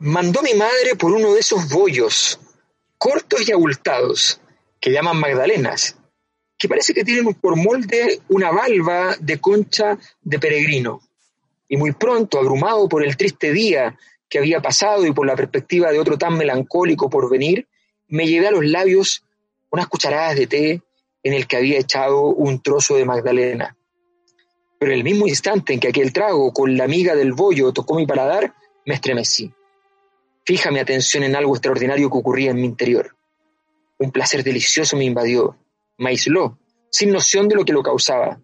Mandó mi madre por uno de esos bollos, cortos y abultados, que llaman magdalenas, que parece que tienen por molde una valva de concha de peregrino. Y muy pronto, abrumado por el triste día que había pasado y por la perspectiva de otro tan melancólico por venir, me llevé a los labios unas cucharadas de té en el que había echado un trozo de magdalena. Pero el mismo instante en que aquel trago con la miga del bollo tocó mi paladar, me estremecí. Fija mi atención en algo extraordinario que ocurría en mi interior. Un placer delicioso me invadió, me aisló, sin noción de lo que lo causaba.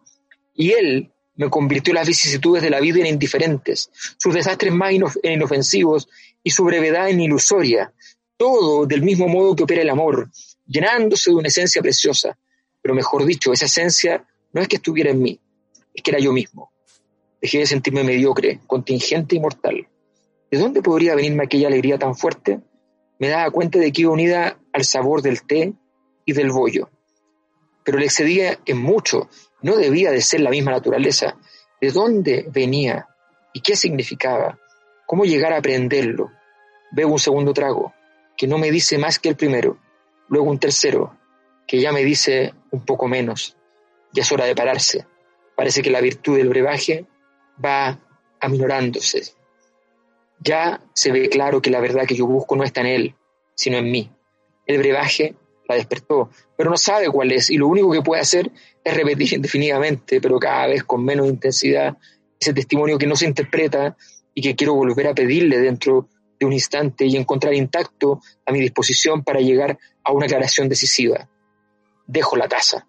Y él me convirtió las vicisitudes de la vida en indiferentes, sus desastres más en inofensivos y su brevedad en ilusoria, todo del mismo modo que opera el amor, llenándose de una esencia preciosa. Pero mejor dicho, esa esencia no es que estuviera en mí, es que era yo mismo. Dejé de sentirme mediocre, contingente y mortal. ¿De dónde podría venirme aquella alegría tan fuerte? Me daba cuenta de que iba unida al sabor del té y del bollo. Pero le excedía en mucho, no debía de ser la misma naturaleza. ¿De dónde venía? ¿Y qué significaba? ¿Cómo llegar a aprenderlo? Bebo un segundo trago, que no me dice más que el primero. Luego un tercero, que ya me dice un poco menos. Ya es hora de pararse. Parece que la virtud del brebaje va aminorándose. Ya se ve claro que la verdad que yo busco no está en él, sino en mí. El brebaje la despertó, pero no sabe cuál es y lo único que puede hacer es repetir indefinidamente, pero cada vez con menos intensidad, ese testimonio que no se interpreta y que quiero volver a pedirle dentro un instante y encontrar intacto a mi disposición para llegar a una aclaración decisiva. Dejo la taza,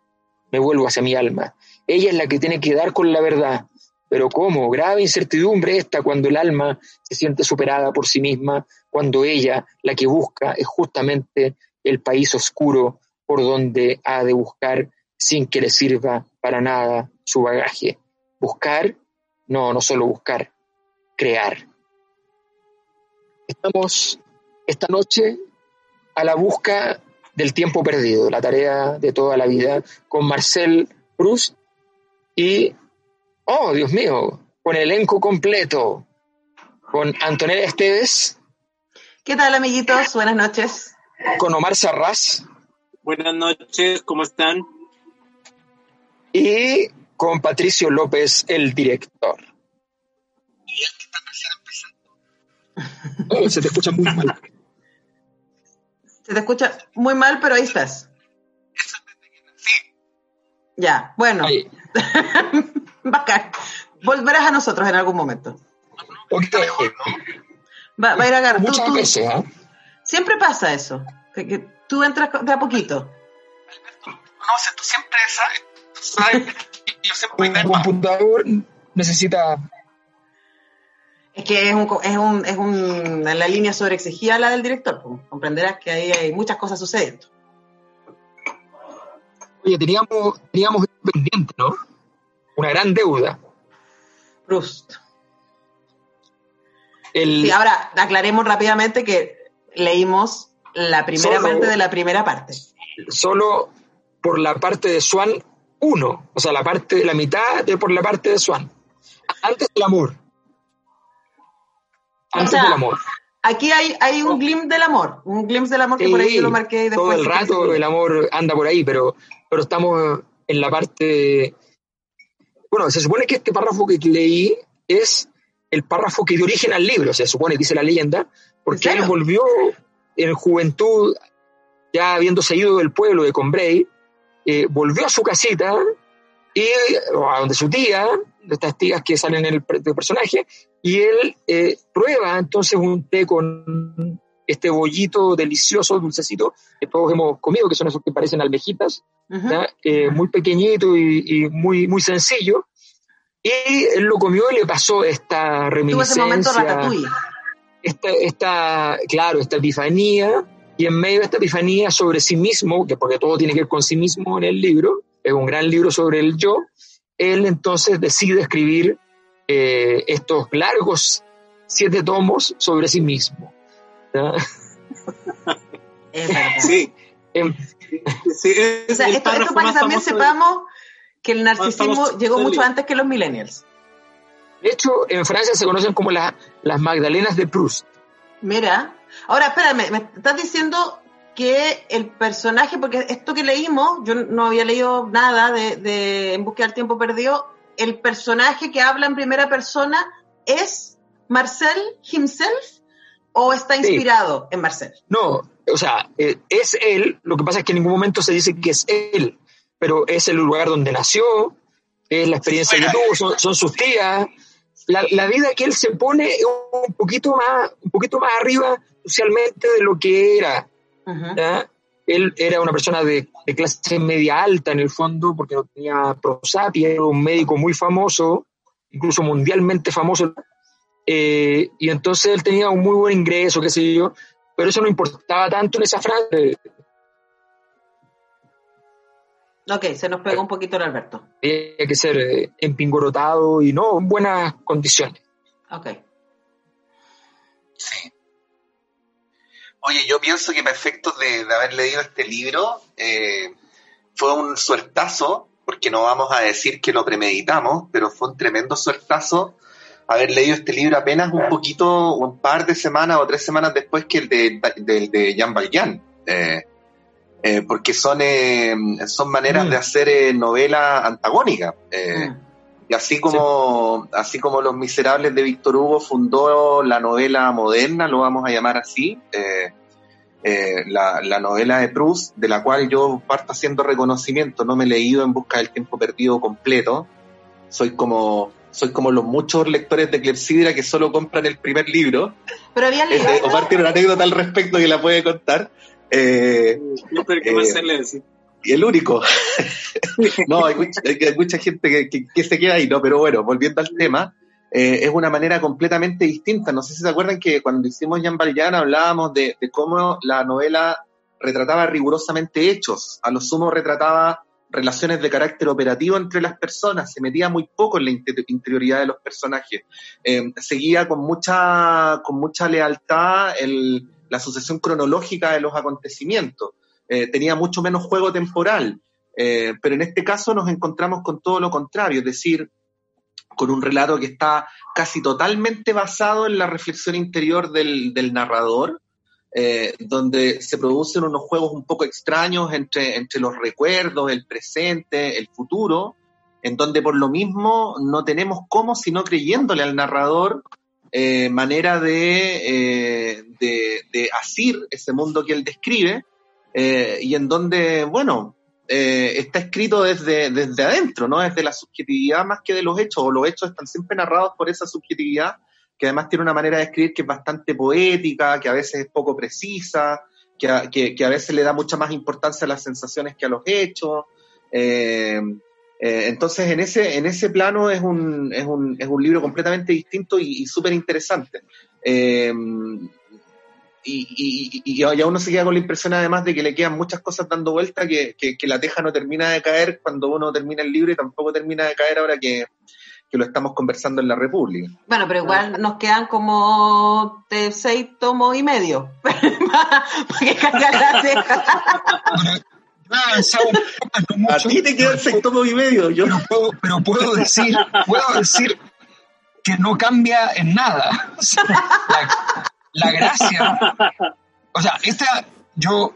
me vuelvo hacia mi alma. Ella es la que tiene que dar con la verdad. Pero ¿cómo? Grave incertidumbre esta cuando el alma se siente superada por sí misma, cuando ella, la que busca, es justamente el país oscuro por donde ha de buscar sin que le sirva para nada su bagaje. Buscar, no, no solo buscar, crear. Estamos esta noche a la busca del tiempo perdido, la tarea de toda la vida, con Marcel Proust y, oh Dios mío, con el elenco completo, con Antonella Esteves. ¿Qué tal amiguitos? Buenas noches con Omar Sarraz. Buenas noches, ¿cómo están? Y con Patricio López, el director. Oh, se te escucha muy mal. Se te escucha muy mal, pero ahí estás. Ya, bueno. Bacán. Volverás a nosotros en algún momento. Va, a ir a agarrar. Muchas veces, ¿eh? Siempre pasa eso, que, tú entras de a poquito. No, sé, tú siempre sabes, yo siempre Un computador necesita... Es que es, un, es, un, es un, la línea sobreexigida la del director, comprenderás que ahí hay muchas cosas sucediendo. Oye, teníamos, teníamos pendiente, ¿no? Una gran deuda. Proust. El... ahora aclaremos rápidamente que leímos la primera parte de la primera parte. Solo por la parte de Swan 1, o sea, la parte la mitad de por la parte de Swan. Antes del amor. Antes del amor. Aquí hay, hay un glimpse del amor, un glimpse del amor que por ahí yo lo marqué después. Todo el rato el amor anda por ahí, pero, pero estamos en la parte... Bueno, se supone que este párrafo que leí es el párrafo que dio origen al libro, se supone, dice la leyenda, porque él volvió en juventud, ya habiéndose ido del pueblo de Combray, eh, volvió a su casita y a donde su tía, de estas tías que salen en el, personaje, y él eh, prueba entonces un té con, este bollito delicioso, dulcecito, que todos hemos comido, que son esos que parecen almejitas, eh, muy pequeñito y, muy, muy sencillo. Y él lo comió y le pasó esta reminiscencia. Tuvo ese momento esta, esta, claro, esta epifanía, y en medio de esta epifanía sobre sí mismo, que porque todo tiene que ver con sí mismo en el libro, es un gran libro sobre el yo, él entonces decide escribir eh, estos largos siete tomos sobre sí mismo. Sí. Em, sí o sea, esto, para que también sepamos que el narcisismo llegó mucho antes que los millennials. De hecho, en Francia se conocen como las Magdalenas de Proust. Mira, ahora espérame, me estás diciendo que el personaje, porque esto que leímos, yo no había leído nada de, de En búsqueda del tiempo perdido, el personaje que habla en primera persona es Marcel himself o está inspirado en Marcel? No, o sea, eh, es él, lo que pasa es que en ningún momento se dice que es él, pero es el lugar donde nació, es la experiencia que tuvo, son, sus tías, la, vida que él se pone un poquito más, un poquito más arriba socialmente de lo que era. Él era una persona de, clase media alta en el fondo, porque no tenía prosapia, era un médico muy famoso, incluso mundialmente famoso. Eh, y entonces él tenía un muy buen ingreso, qué sé yo, pero eso no importaba tanto en esa frase. Ok, se nos pegó un poquito el Alberto. Tenía que ser eh, empingorotado y no en buenas condiciones. Ok. Sí. Oye, yo pienso que para efectos de, haber leído este libro, eh, fue un suertazo, porque no vamos a decir que lo premeditamos, pero fue un tremendo suertazo haber leído este libro apenas un poquito, un par de semanas o tres semanas después que el de, de, Jean Valjean. Eh, eh, porque son, son maneras mm. de hacer novela antagónica. Mm. Y así como, así como Los Miserables de Víctor Hugo fundó la novela moderna, lo vamos a llamar así, eh, eh, la, novela de Proust, de la cual yo parto haciendo reconocimiento, no me he leído en busca del tiempo perdido completo. Soy como, soy como los muchos lectores de Clepsidra que solo compran el primer libro. Pero había leído. Omar tiene una anécdota al respecto que la puede contar. Eh, y el único. no, hay mucha, gente que, se queda ahí, ¿no? Pero bueno, volviendo al tema, eh, es una manera completamente distinta. No sé si se acuerdan que cuando hicimos Jean Valjean hablábamos de, cómo la novela retrataba rigurosamente hechos, a lo sumo retrataba relaciones de carácter operativo entre las personas, se metía muy poco en la interioridad de los personajes, eh, seguía con mucha, con mucha lealtad la sucesión cronológica de los acontecimientos. Eh, tenía mucho menos juego temporal. Eh, pero en este caso nos encontramos con todo lo contrario, es decir, con un relato que está casi totalmente basado en la reflexión interior del, narrador, eh, donde se producen unos juegos un poco extraños entre, los recuerdos, el presente, el futuro, en donde por lo mismo no tenemos cómo, sino creyéndole al narrador, manera de, de, de asir ese mundo que él describe, eh, y en donde, bueno, eh, está escrito desde, desde adentro, ¿no? Desde la subjetividad más que de los hechos, o los hechos están siempre narrados por esa subjetividad, que además tiene una manera de escribir que es bastante poética, que a veces es poco precisa, que a, que, a veces le da mucha más importancia a las sensaciones que a los hechos. Eh, entonces, en ese, en ese plano es un, es un, es un libro completamente distinto y, y súper interesante y, y, y, uno se queda con la impresión además de que le quedan muchas cosas dando vuelta, que, que, la teja no termina de caer cuando uno termina el libro y tampoco termina de caer ahora que, que lo estamos conversando en la República. Bueno, pero igual nos quedan como de seis tomos y medio para que caiga la teja. A ti te quedan seis tomos y medio. Yo. Pero, puedo, pero puedo decir, puedo decir que no cambia en nada. la gracia. O sea, esta, yo,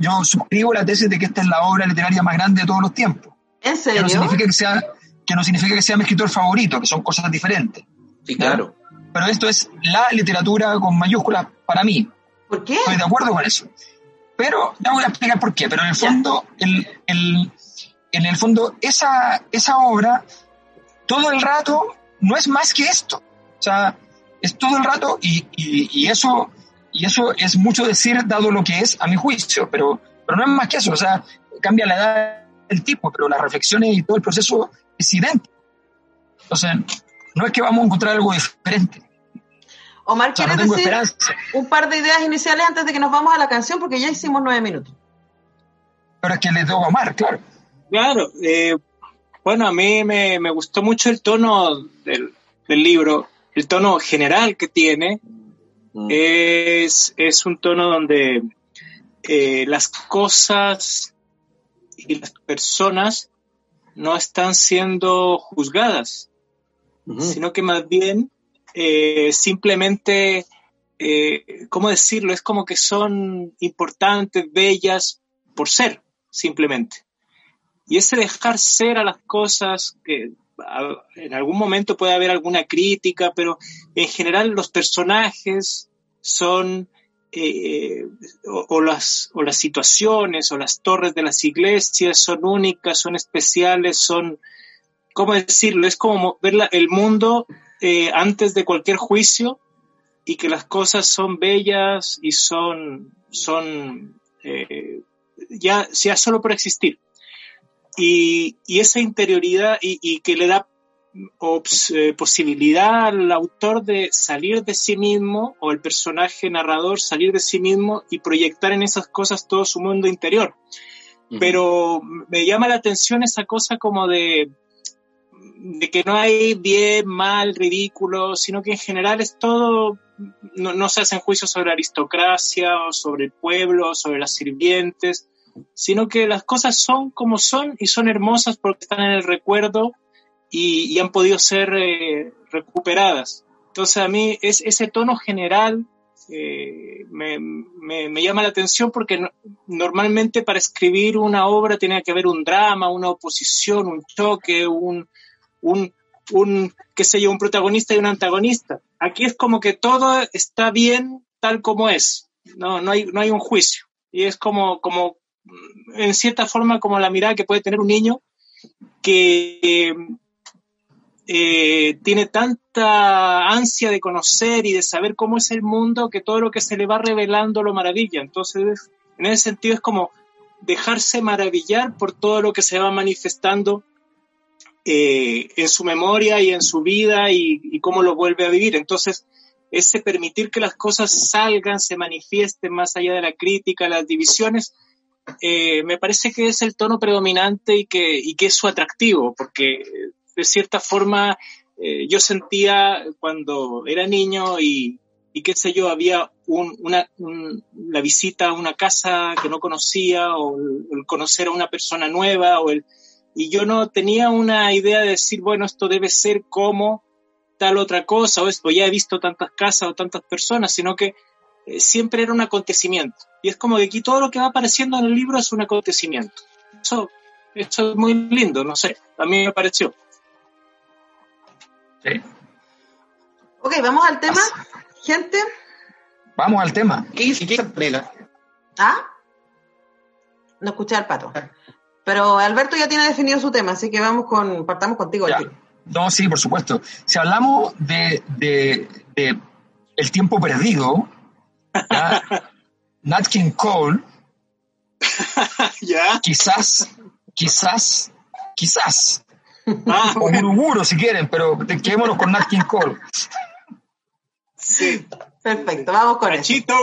yo, suscribo la tesis de que esta es la obra literaria más grande de todos los tiempos. ¿En serio? Que no significa que sea, que no significa que sea mi escritor favorito, que son cosas diferentes. Sí, claro. Pero esto es la literatura con mayúsculas para mí. ¿Por qué? Estoy de acuerdo con eso. Pero ya voy a explicar por qué. Pero en el fondo, el, el, en el fondo, esa, esa obra, todo el rato, no es más que esto. O sea, es todo el rato y, y, eso Y eso es mucho decir, dado lo que es, a mi juicio, pero, pero no es más que eso, o sea, cambia la edad del tipo, pero las reflexiones y todo el proceso es idéntico. Entonces, no es que vamos a encontrar algo diferente. Omar, ¿quieres decir un par de ideas iniciales antes de que nos vamos a la canción? Porque ya hicimos nueve minutos. Pero es que le doy a Omar, claro. Claro, eh, bueno, a mí me, gustó mucho el tono del, libro, el tono general que tiene. Mm. Es, un tono donde eh, las cosas y las personas no están siendo juzgadas, sino que más bien eh, simplemente, eh, ¿cómo decirlo? Es como que son importantes, bellas, por ser, simplemente. Y ese dejar ser a las cosas, que en algún momento puede haber alguna crítica, pero en general los personajes son, eh, o, las, o las situaciones o las torres de las iglesias son únicas, son especiales, son, ¿cómo decirlo? Es como ver el mundo eh, antes de cualquier juicio y que las cosas son bellas y son, son eh, ya, sea solo por existir. Y, esa interioridad y, que le da eh, posibilidad al autor de salir de sí mismo o el personaje narrador salir de sí mismo y proyectar en esas cosas todo su mundo interior. Pero me llama la atención esa cosa como de, de que no hay bien, mal, ridículo, sino que en general es todo, no, se hacen juicios sobre aristocracia o sobre el pueblo, o sobre las sirvientes, sino que las cosas son como son y son hermosas porque están en el recuerdo y, han podido ser eh, recuperadas. Entonces a mí es, ese tono general eh, me, me, llama la atención porque normalmente para escribir una obra tiene que haber un drama, una oposición, un choque, un, un, un, qué sé yo, un protagonista y un antagonista. Aquí es como que todo está bien tal como es, no, no, hay, no hay un juicio. Y es como, como, en cierta forma, como la mirada que puede tener un niño que eh, tiene tanta ansia de conocer y de saber cómo es el mundo que todo lo que se le va revelando lo maravilla. Entonces, en ese sentido es como dejarse maravillar por todo lo que se va manifestando eh, en su memoria y en su vida y, cómo lo vuelve a vivir. Entonces, ese permitir que las cosas salgan, se manifiesten más allá de la crítica, las divisiones, eh, me parece que es el tono predominante y que, que es su atractivo, porque de cierta forma eh, yo sentía cuando era niño y, qué sé yo, había una, la visita a una casa que no conocía o el conocer a una persona nueva o el y yo no tenía una idea de decir, bueno, esto debe ser como tal otra cosa, o, esto, ya he visto tantas casas o tantas personas, sino que eh, siempre era un acontecimiento. Y es como que aquí todo lo que va apareciendo en el libro es un acontecimiento. Eso, eso es muy lindo, no sé, a mí me pareció. Sí. Ok, vamos al tema, gente. Vamos al tema. ¿Qué dice? ¿Qué ¿Ah? No escuché al pato. Pero Alberto ya tiene definido su tema, así que vamos con, partamos contigo. No, sí, por supuesto. Si hablamos de, el tiempo perdido, Nat King Cole, quizás, quizás, quizás, ah. o Muruguro si quieren, pero quedémonos con Nat King Cole. Sí. Perfecto, vamos con Cachito.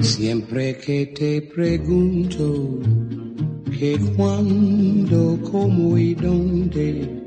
Siempre que te pregunto que cuándo, cómo y dónde,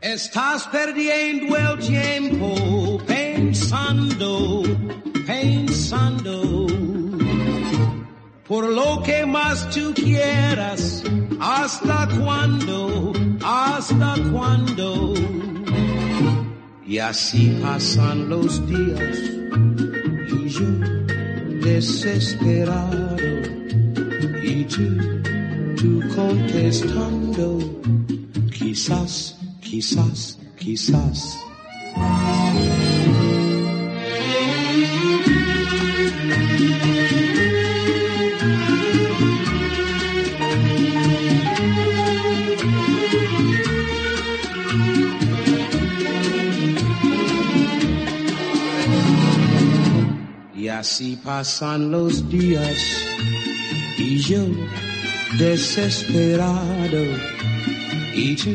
Estás perdiendo el tiempo pensando, pensando. Por lo que más tú quieras, hasta cuándo, hasta cuándo. Y así pasan los días y yo desesperado y tú, tú contestando, quizás, quizás, quizás. así pasan los días y yo desesperado y tú,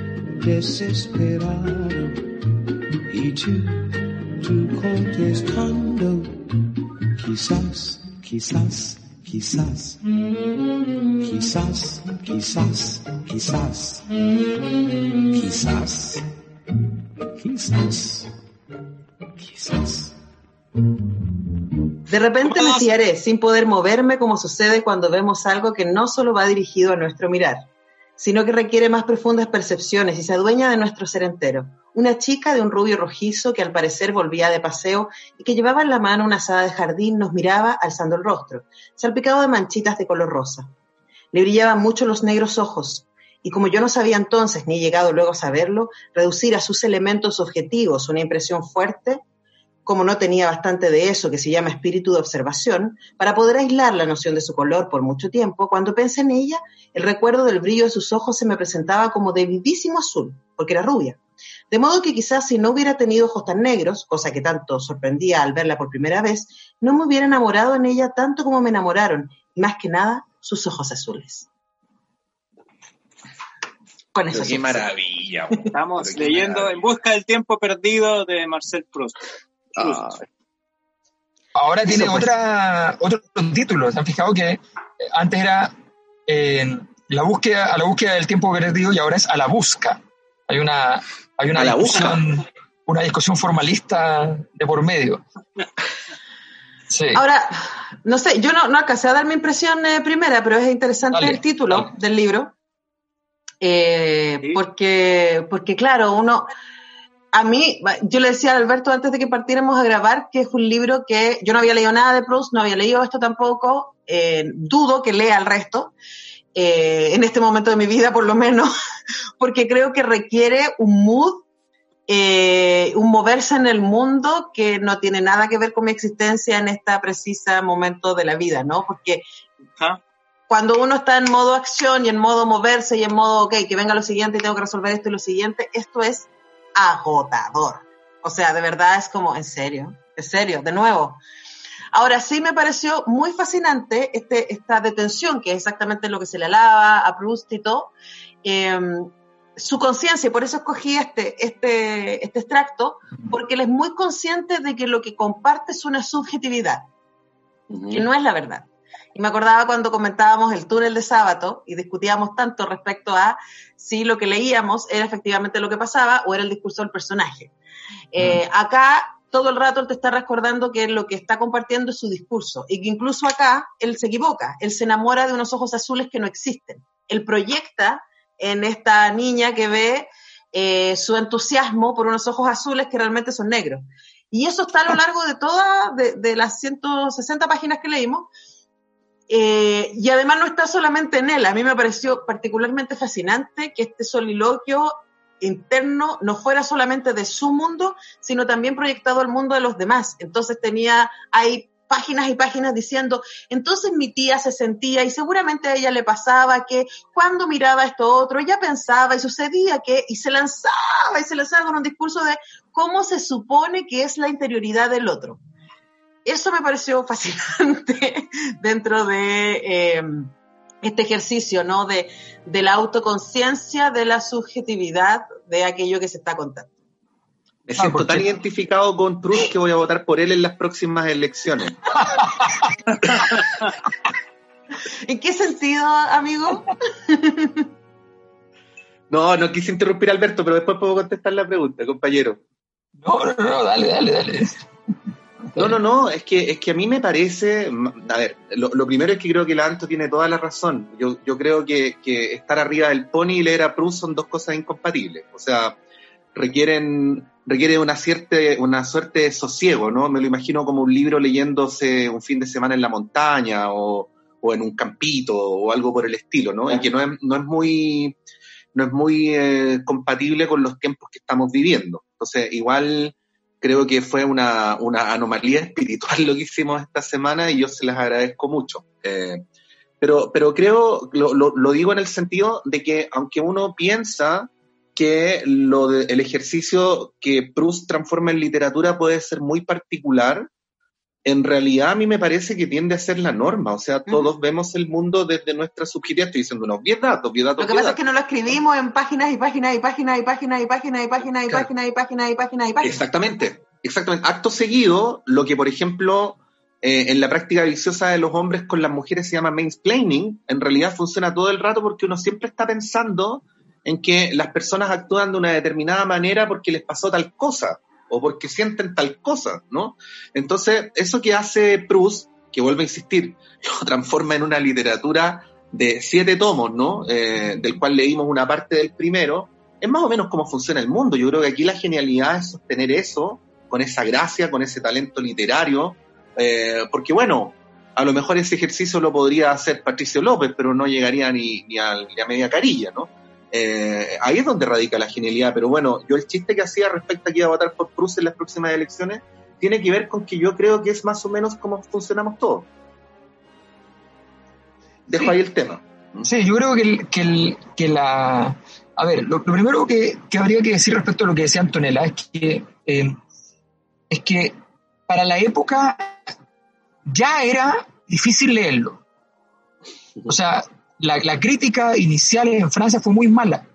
desesperado. Y tú, tú contestando, quizás, quizás, quizás, quizás, quizás, quizás, quizás, quizás, quizás. De repente me fiaré sin poder moverme como sucede cuando vemos algo que no solo va dirigido a nuestro mirar, sino que requiere más profundas percepciones y se adueña de nuestro ser entero. Una chica de un rubio rojizo que al parecer volvía de paseo y que llevaba en la mano una asada de jardín nos miraba alzando el rostro, salpicado de manchitas de color rosa. Le brillaban mucho los negros ojos, y como yo no sabía entonces, ni he llegado luego a saberlo, reducir a sus elementos objetivos una impresión fuerte, como no tenía bastante de eso que se llama espíritu de observación, para poder aislar la noción de su color por mucho tiempo, cuando pensé en ella, el recuerdo del brillo de sus ojos se me presentaba como de vivísimo azul, porque era rubia. De modo que quizás si no hubiera tenido ojos tan negros, cosa que tanto sorprendía al verla por primera vez, no me hubiera enamorado en ella tanto como me enamoraron, y más que nada, sus ojos azules. Con eso. Qué maravilla. Estamos leyendo En busca del tiempo perdido de Marcel Proust. Ah. Ahora tiene pues. otra, otro título. ¿Se han fijado que antes era eh, la búsqueda, a la búsqueda del tiempo perdido y ahora es a la busca? Hay una, hay una discusión, una discusión formalista de por medio. Ahora, no sé, yo no, no alcancé a dar mi impresión eh, primera, pero es interesante el título del libro. Eh, porque, porque, claro, uno, a mí, yo le decía a Alberto antes de que partiéramos a grabar que es un libro que yo no había leído nada de Proust, no había leído esto tampoco, eh, dudo que lea el resto, eh, en este momento de mi vida por lo menos, porque creo que requiere un mood, eh, un moverse en el mundo que no tiene nada que ver con mi existencia en este preciso momento de la vida, ¿no? Porque cuando uno está en modo acción y en modo moverse y en modo, ok, que venga lo siguiente y tengo que resolver esto y lo siguiente, esto es agotador. O sea, de verdad es como, en serio, en serio, de nuevo. Ahora sí me pareció muy fascinante este, esta detención, que es exactamente lo que se le alaba a Proust y todo, em, su conciencia, por eso escogí este, este, este extracto, porque él es muy consciente de que lo que comparte es una subjetividad, que no es la verdad. Y me acordaba cuando comentábamos el túnel de sábado y discutíamos tanto respecto a si lo que leíamos era efectivamente lo que pasaba o era el discurso del personaje. Eh, acá todo el rato él te está recordando que lo que está compartiendo es su discurso y que incluso acá él se equivoca, él se enamora de unos ojos azules que no existen. Él proyecta en esta niña que ve eh, su entusiasmo por unos ojos azules que realmente son negros. Y eso está a lo largo de todas, de, de las 160 páginas que leímos, eh, y además no está solamente en él, a mí me pareció particularmente fascinante que este soliloquio interno no fuera solamente de su mundo, sino también proyectado al mundo de los demás. Entonces tenía, hay páginas y páginas diciendo, entonces mi tía se sentía y seguramente a ella le pasaba que cuando miraba esto otro, ella pensaba y sucedía que, y se lanzaba y se lanzaba con un discurso de cómo se supone que es la interioridad del otro eso me pareció fascinante dentro de em, este ejercicio, ¿no? De, la autoconciencia de la subjetividad de aquello que se está contando. Me ah, siento tan identificado con Proust que voy a votar por él en las próximas elecciones. ¿En qué sentido, amigo? no, no quise interrumpir a Alberto, pero después puedo contestar la pregunta, compañero. No, no, no, dale, dale, dale. No, no, no, es que, es que a mí me parece, a ver, lo, primero es que creo que la Anto tiene toda la razón. Yo, yo creo que, que, estar arriba del pony y leer a Proust son dos cosas incompatibles. O sea, requieren, requiere una, cierta, una suerte de sosiego, ¿no? Me lo imagino como un libro leyéndose un fin de semana en la montaña o, o en un campito o algo por el estilo, ¿no? Y que no es, no es muy, no es muy eh, compatible con los tiempos que estamos viviendo. Entonces, igual creo que fue una, anomalía espiritual lo que hicimos esta semana y yo se las agradezco mucho. Eh, pero, pero creo, lo, lo, digo en el sentido de que aunque uno piensa que lo de, el ejercicio que Proust transforma en literatura puede ser muy particular, en realidad a mí me parece que tiende a ser la norma. O sea, todos vemos el mundo desde nuestra subjetividad. Estoy diciendo unos 10 datos, 10 datos. Lo que pasa es que no lo escribimos en páginas y páginas y páginas y páginas y páginas y páginas y páginas y páginas y páginas y páginas. Exactamente, exactamente. Acto seguido, lo que por ejemplo en la práctica viciosa de los hombres con las mujeres se llama mansplaining, en realidad funciona todo el rato porque uno siempre está pensando en que las personas actúan de una determinada manera porque les pasó tal cosa o porque sienten tal cosa, ¿no? Entonces, eso que hace Proust, que vuelve a insistir, lo transforma en una literatura de siete tomos, ¿no? Eh, del cual leímos una parte del primero, es más o menos cómo funciona el mundo. Yo creo que aquí la genialidad es sostener eso, con esa gracia, con ese talento literario, eh, porque bueno, a lo mejor ese ejercicio lo podría hacer Patricio López, pero no llegaría ni, ni, a, ni a media carilla, ¿no? Eh, ahí es donde radica la genialidad. Pero bueno, yo el chiste que hacía respecto a que iba a votar por Cruz en las próximas elecciones tiene que ver con que yo creo que es más o menos como funcionamos todos. Dejo ahí el tema. Sí, yo creo que, que, la... A ver, lo, primero que, habría que decir respecto a lo que decía Antonella es que, eh, es que para la época ya era difícil leerlo. O sea, la, crítica inicial en Francia fue muy mala.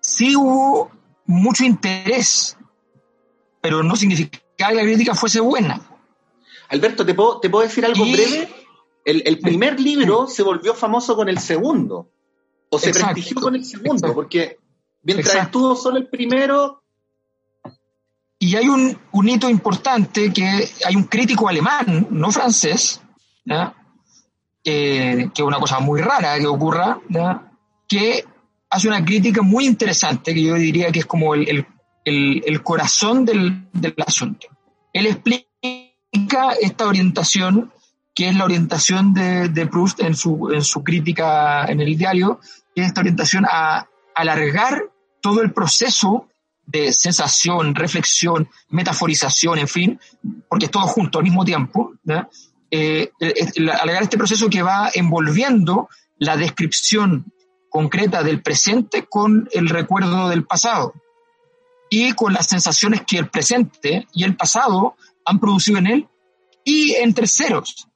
Sí hubo mucho interés, pero no significa que la crítica fuese buena. Alberto, ¿te puedo, decir algo breve? El, primer libro se volvió famoso con el segundo, o se prestigió con el segundo, porque mientras estuvo solo el primero... Y hay un, un, hito importante que hay un crítico alemán, no francés, ¿ya? que es una cosa muy rara que ocurra, que hace una crítica muy interesante, que yo diría que es como el, el, corazón del, del, asunto. Él explica esta orientación, que es la orientación de, de Proust en su, en su crítica en el diario, que es esta orientación a alargar todo el proceso de sensación, reflexión, metaforización, en fin, porque es todo junto al mismo tiempo. Eh, alegar este proceso que va envolviendo la descripción concreta del presente con el recuerdo del pasado y con las sensaciones que el presente y el pasado han producido en él y en terceros.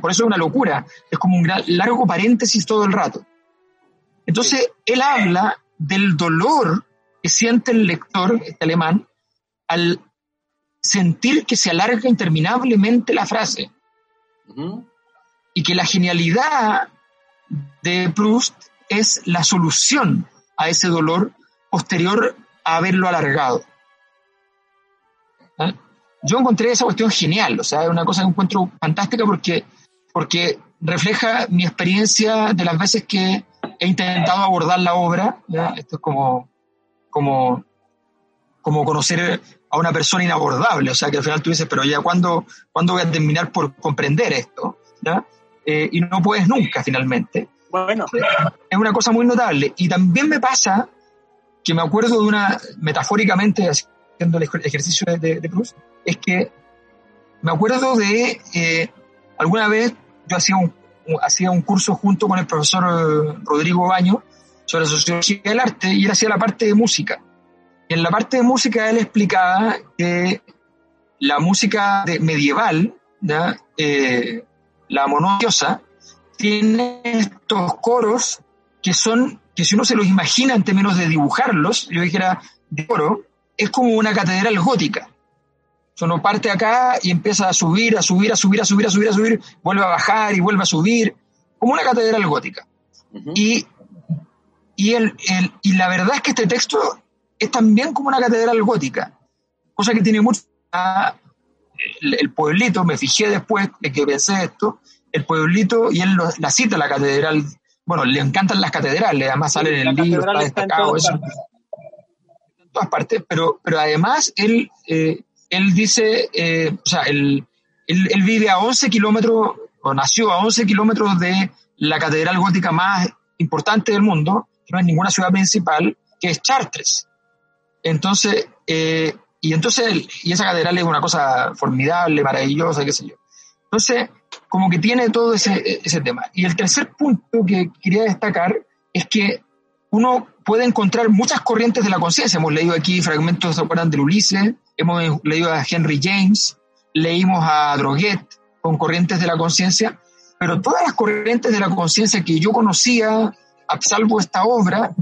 por eso es una locura, es como un gran, largo paréntesis todo el rato. Entonces, él habla del dolor que siente el lector este alemán al sentir que se alarga interminablemente la frase. Y que la genialidad de Proust es la solución a ese dolor posterior a haberlo alargado. ¿Ah? Yo encontré esa cuestión genial, o sea, es una cosa que encuentro fantástica porque, porque refleja mi experiencia de las veces que he intentado abordar la obra. Esto es como, como, como conocer a una persona inabordable, o sea, que al final tú dices, pero ya, ¿cuándo, ¿cuándo voy a terminar por comprender esto? Eh, y no puedes nunca, finalmente. Bueno. Es una cosa muy notable. Y también me pasa que me acuerdo de una, metafóricamente, haciendo el ejercicio de, de, Cruz, es que me acuerdo de, eh, alguna vez yo hacía un, hacía un curso junto con el profesor eh, Rodrigo Baño sobre sociología del arte y él hacía la parte de música. En la parte de música él explicaba que la música medieval, eh, la monodiosa, tiene estos coros que son, que si uno se los imagina en términos de dibujarlos, yo dijera de coro, es como una catedral gótica. Uno parte acá y empieza a subir, a subir, a subir, a subir, a subir, a subir, vuelve a bajar y vuelve a subir, como una catedral gótica. y, y, el, y la verdad es que este texto es también como una catedral gótica, cosa que tiene mucho... El, pueblito, me fijé después de que pensé esto, el pueblito, y él la cita la catedral, bueno, le encantan las catedrales, además sale en el libro, está destacado, eso, en todas partes, pero, pero además él, eh, él dice, eh, o sea, él, él, vive a 11 kilómetros, o nació a 11 kilómetros de la catedral gótica más importante del mundo, que no es ninguna ciudad principal, que es Chartres. Entonces, eh, y entonces, y esa catedral es una cosa formidable, maravillosa, qué sé yo. Entonces, como que tiene todo ese, ese tema. Y el tercer punto que quería destacar es que uno puede encontrar muchas corrientes de la conciencia. Hemos leído aquí fragmentos, ¿se acuerdan Ulises? Hemos leído a Henry James, leímos a Droguet con corrientes de la conciencia, pero todas las corrientes de la conciencia que yo conocía, a salvo esta obra,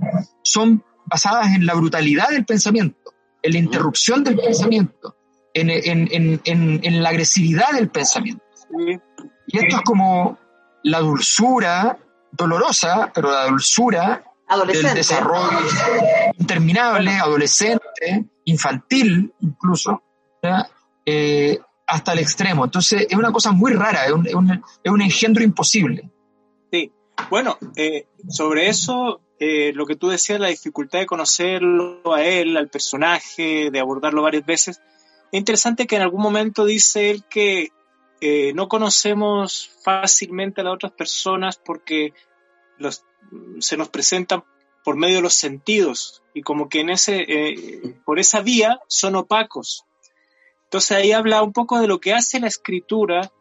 son basadas en la brutalidad del pensamiento, en la interrupción del pensamiento, en, en, en, en la agresividad del pensamiento. Y esto es como la dulzura dolorosa, pero la dulzura del desarrollo interminable, adolescente, infantil incluso, eh, hasta el extremo. Entonces es una cosa muy rara, es un, es un, engendro imposible. Sí, bueno, eh, sobre eso, eh, lo que tú decías, la dificultad de conocerlo a él, al personaje, de abordarlo varias veces, es interesante que en algún momento dice él que no conocemos fácilmente a las otras personas porque los, se nos presentan por medio de los sentidos y como que en ese, eh, por esa vía son opacos. Entonces ahí habla un poco de lo que hace la escritura,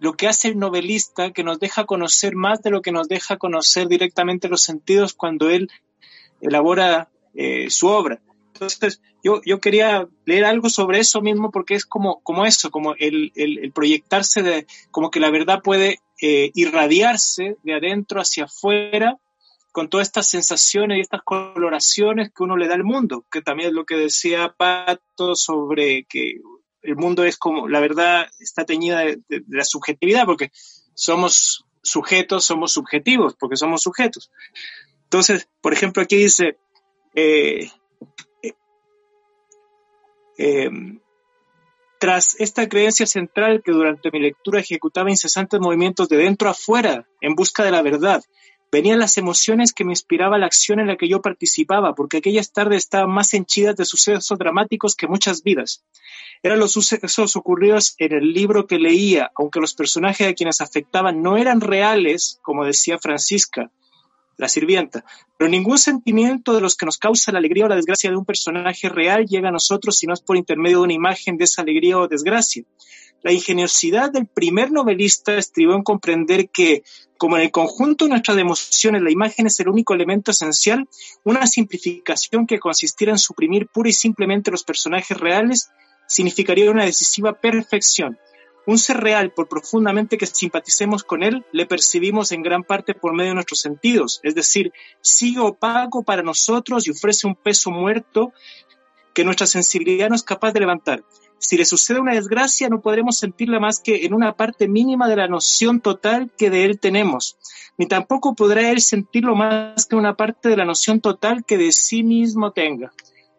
lo que hace el novelista, que nos deja conocer más de lo que nos deja conocer directamente los sentidos cuando él elabora eh, su obra. Entonces, yo, yo quería leer algo sobre eso mismo porque es como, como eso, como el, el, proyectarse de, como que la verdad puede eh, irradiarse de adentro hacia afuera con todas estas sensaciones y estas coloraciones que uno le da al mundo, que también es lo que decía Pato sobre que el mundo es como, la verdad está teñida de, la subjetividad, porque somos sujetos, somos subjetivos, porque somos sujetos. Entonces, por ejemplo, aquí dice, eh, eh, tras esta creencia central que durante mi lectura ejecutaba incesantes movimientos de dentro a afuera en busca de la verdad, venían las emociones que me inspiraba la acción en la que yo participaba, porque aquellas tardes estaban más henchidas de sucesos dramáticos que muchas vidas. Eran los sucesos ocurridos en el libro que leía, aunque los personajes a quienes afectaban no eran reales, como decía Francisca, la sirvienta. Pero ningún sentimiento de los que nos causa la alegría o la desgracia de un personaje real llega a nosotros si no es por intermedio de una imagen de esa alegría o desgracia. La ingeniosidad del primer novelista estribó en comprender que, como en el conjunto de nuestras emociones la imagen es el único elemento esencial, una simplificación que consistiera en suprimir pura y simplemente los personajes reales significaría una decisiva perfección. Un ser real, por profundamente que simpaticemos con él, le percibimos en gran parte por medio de nuestros sentidos, es decir, sigue opaco para nosotros y ofrece un peso muerto que nuestra sensibilidad no es capaz de levantar. Si le sucede una desgracia, no podremos sentirla más que en una parte mínima de la noción total que de él tenemos, ni tampoco podrá él sentirlo más que una parte de la noción total que de sí mismo tenga.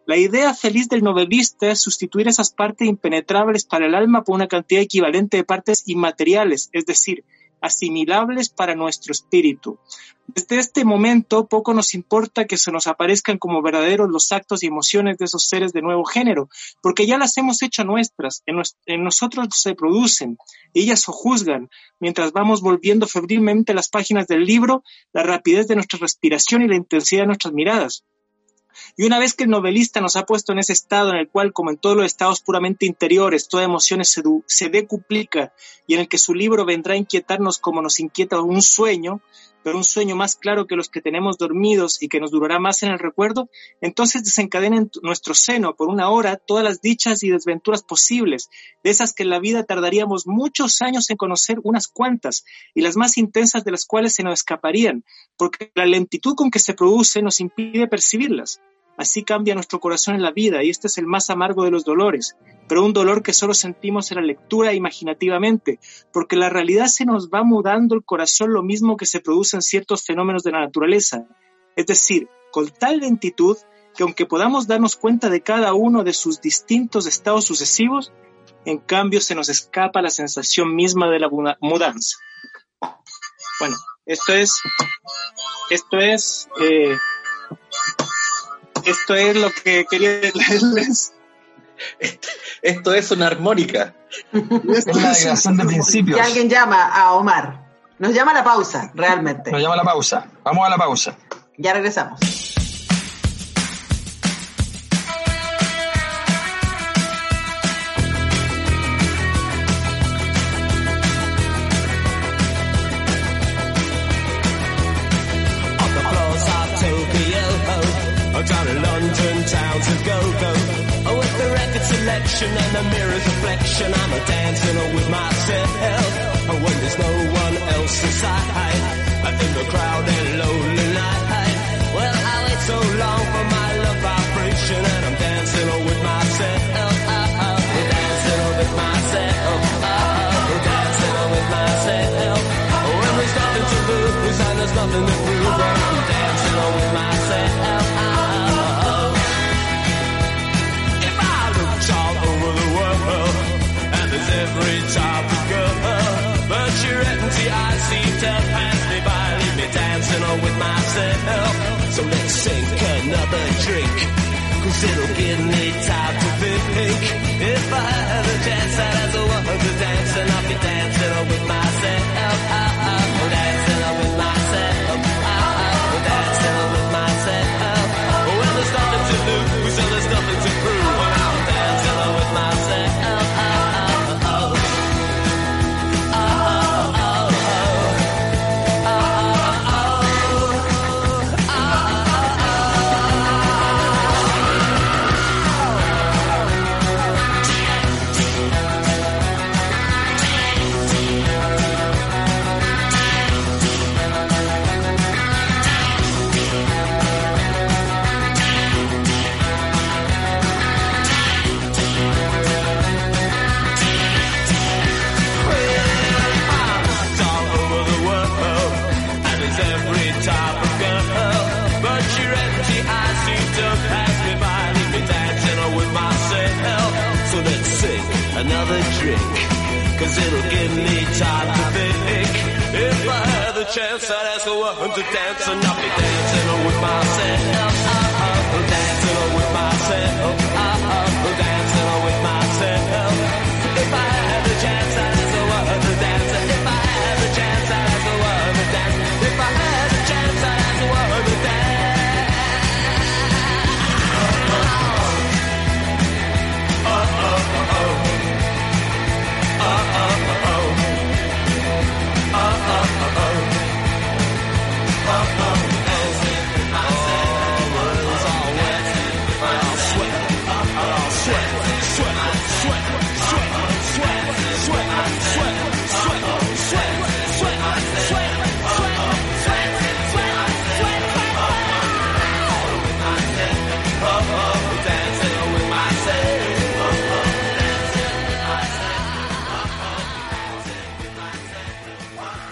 La idea feliz del novelista es sustituir esas partes impenetrables para el alma por una cantidad equivalente de partes inmateriales, es decir, asimilables para nuestro espíritu. Desde este momento poco nos importa que se nos aparezcan como verdaderos los actos y emociones de esos seres de nuevo género, porque ya las hemos hecho nuestras, en, nosotros se producen, ellas o juzgan, mientras vamos volviendo febrilmente las páginas del libro, la rapidez de nuestra respiración y la intensidad de nuestras miradas. Y una vez que el novelista nos ha puesto en ese estado en el cual, como en todos los estados puramente interiores, toda emoción se, se decuplica y en el que su libro vendrá a inquietarnos como nos inquieta un sueño, pero un sueño más claro que los que tenemos dormidos y que nos durará más en el recuerdo, entonces desencadena en nuestro seno por una hora todas las dichas y desventuras posibles, de esas que en la vida tardaríamos muchos años en conocer unas cuantas, y las más intensas de las cuales se nos escaparían, porque la lentitud con que se produce nos impide percibirlas. Así cambia nuestro corazón en la vida, y este es el más amargo de los dolores, pero un dolor que solo sentimos en la lectura imaginativamente, porque la realidad se nos va mudando el corazón lo mismo que se produce en ciertos fenómenos de la naturaleza, es decir, con tal lentitud que aunque podamos darnos cuenta de cada uno de sus distintos estados sucesivos, en cambio se nos escapa la sensación misma de la mudanza. Bueno, esto es, esto es, eh, esto es lo que quería leerles. Esto es una armónica. Es una declaración de principios. Que alguien llama a Omar. Nos llama a la pausa, realmente. Nos llama a la pausa. Vamos a la pausa. Ya regresamos. London town to go go. Oh, with the record selection and the mirror's reflection, I'm a dancing with myself. Oh, when there's no one else inside, in the crowded with myself. So let's sink another drink, cause it'll give me time to think. If I had a chance, I'd have the one to dance, and I'll be dancing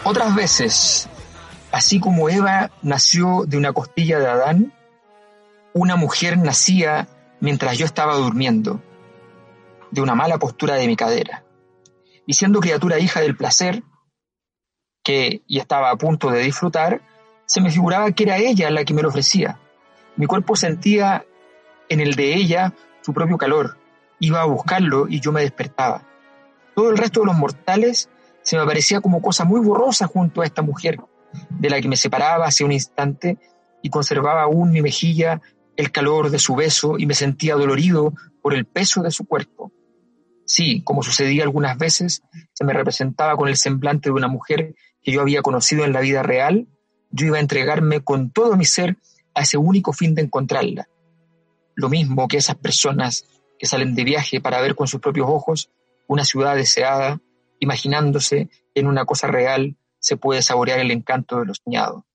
Otras veces, así como Eva nació de una costilla de Adán, una mujer nacía mientras yo estaba durmiendo, de una mala postura de mi cadera. Y siendo criatura hija del placer, que y estaba a punto de disfrutar, se me figuraba que era ella la que me lo ofrecía. Mi cuerpo sentía en el de ella su propio calor, iba a buscarlo y yo me despertaba. Todo el resto de los mortales se me parecía como cosa muy borrosa junto a esta mujer, de la que me separaba hace un instante y conservaba aún mi mejilla el calor de su beso y me sentía dolorido por el peso de su cuerpo. Sí, como sucedía algunas veces, se me representaba con el semblante de una mujer que yo había conocido en la vida real, yo iba a entregarme con todo mi ser a ese único fin de encontrarla. Lo mismo que esas personas que salen de viaje para ver con sus propios ojos una ciudad deseada, imaginándose en una cosa real se puede saborear el encanto de lo soñado.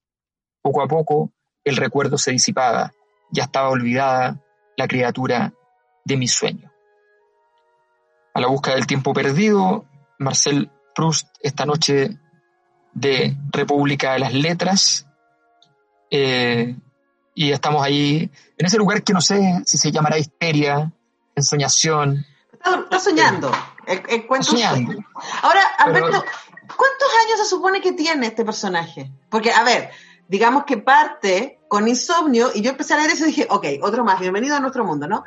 Poco a poco el recuerdo se disipaba ya estaba olvidada la criatura de mi sueño. A la búsqueda del tiempo perdido, Marcel Proust, esta noche de República de las Letras, eh, y estamos ahí, en ese lugar que no sé si se llamará histeria, ensoñación. Está, soñando, cuento soñando. Ahora, Alberto, ¿cuántos años se supone que tiene este personaje? Porque, a ver, digamos que parte con insomnio, y yo empecé a leer eso y dije, ok, otro más, bienvenido a nuestro mundo, ¿no?